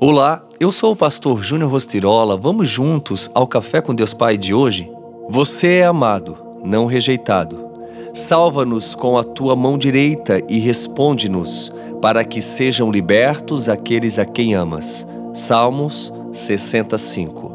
Olá, eu sou o pastor Júnior Rostirola. Vamos juntos ao Café com Deus Pai de hoje? Você é amado, não rejeitado. Salva-nos com a tua mão direita e responde-nos, para que sejam libertos aqueles a quem amas. Salmos 65.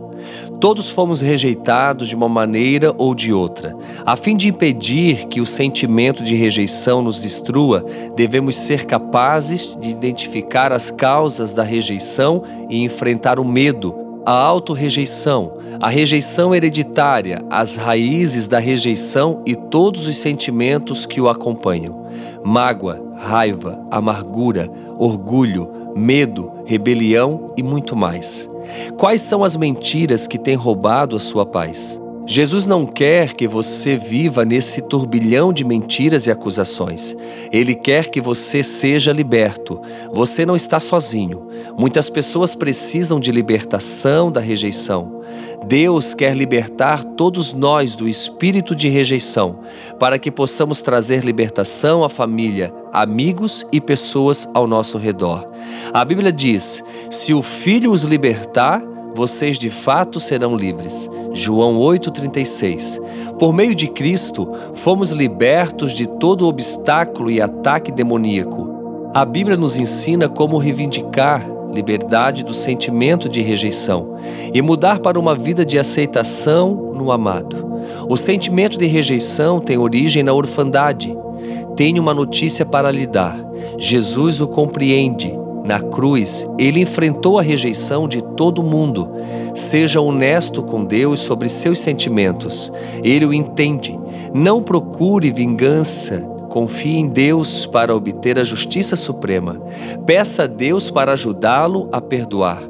Todos fomos rejeitados de uma maneira ou de outra. A fim de impedir que o sentimento de rejeição nos destrua, devemos ser capazes de identificar as causas da rejeição e enfrentar o medo, a autorrejeição, a rejeição hereditária, as raízes da rejeição e todos os sentimentos que o acompanham: mágoa, raiva, amargura, orgulho, medo, rebelião e muito mais. Quais são as mentiras que têm roubado a sua paz? Jesus não quer que você viva nesse turbilhão de mentiras e acusações. Ele quer que você seja liberto. Você não está sozinho. Muitas pessoas precisam de libertação da rejeição. Deus quer libertar todos nós do espírito de rejeição, para que possamos trazer libertação à família, amigos e pessoas ao nosso redor. A Bíblia diz: se o Filho os libertar, vocês de fato serão livres. João 8,36. Por meio de Cristo, fomos libertos de todo obstáculo e ataque demoníaco. A Bíblia nos ensina como reivindicar liberdade do sentimento de rejeição e mudar para uma vida de aceitação no amado. O sentimento de rejeição tem origem na orfandade. Tenho uma notícia para lhe dar. Jesus o compreende. Na cruz, ele enfrentou a rejeição de todo mundo. Seja honesto com Deus sobre seus sentimentos. Ele o entende. Não procure vingança Confie em Deus para obter a justiça suprema. Peça a Deus para ajudá-lo a perdoar.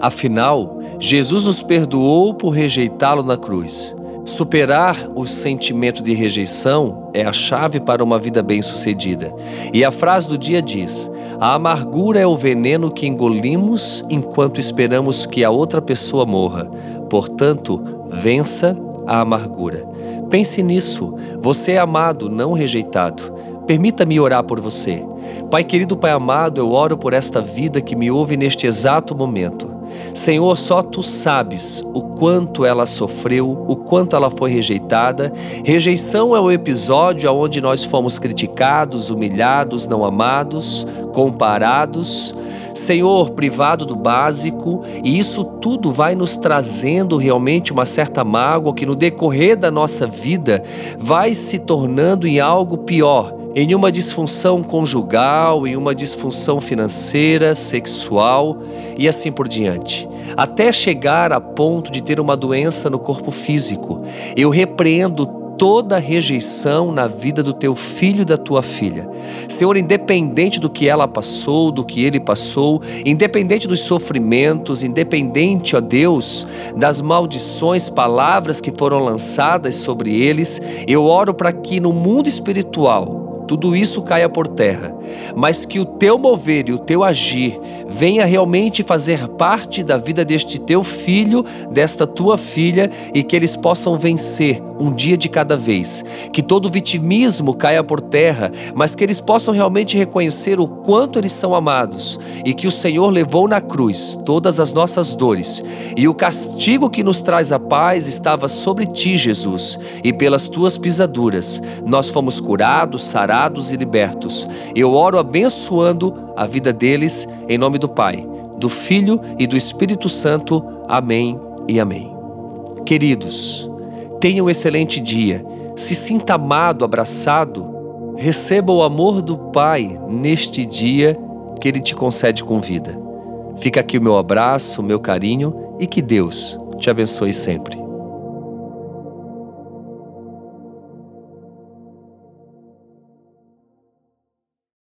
Afinal, Jesus nos perdoou por rejeitá-lo na cruz. Superar o sentimento de rejeição é a chave para uma vida bem-sucedida. E a frase do dia diz: A amargura é o veneno que engolimos enquanto esperamos que a outra pessoa morra. Portanto, vença a amargura. Pense nisso. Você é amado, não rejeitado. Permita-me orar por você. Pai querido, Pai amado, eu oro por esta vida que me ouve neste exato momento. Senhor, só tu sabes o quanto ela sofreu, o quanto ela foi rejeitada. Rejeição é o episódio onde nós fomos criticados, humilhados, não amados, comparados. Senhor, privado do básico, e isso tudo vai nos trazendo realmente uma certa mágoa que no decorrer da nossa vida vai se tornando em algo pior em uma disfunção conjugal, em uma disfunção financeira, sexual e assim por diante, até chegar a ponto de ter uma doença no corpo físico. Eu repreendo toda rejeição na vida do teu filho e da tua filha. Senhor, independente do que ela passou, do que ele passou, independente dos sofrimentos, independente, ó Deus, das maldições, palavras que foram lançadas sobre eles, eu oro para que no mundo espiritual tudo isso caia por terra, mas que o teu mover e o teu agir venha realmente fazer parte da vida deste teu filho, desta tua filha e que eles possam vencer um dia de cada vez. Que todo vitimismo caia por terra, mas que eles possam realmente reconhecer o quanto eles são amados e que o Senhor levou na cruz todas as nossas dores e o castigo que nos traz a paz estava sobre ti, Jesus, e pelas tuas pisaduras nós fomos curados, sarados sarados e libertos. Eu oro abençoando a vida deles, em nome do Pai, do Filho e do Espírito Santo. Amém e amém. Queridos, tenham um excelente dia. Se sinta amado, abraçado, receba o amor do Pai neste dia que Ele te concede com vida. Fica aqui o meu abraço, o meu carinho e que Deus te abençoe sempre.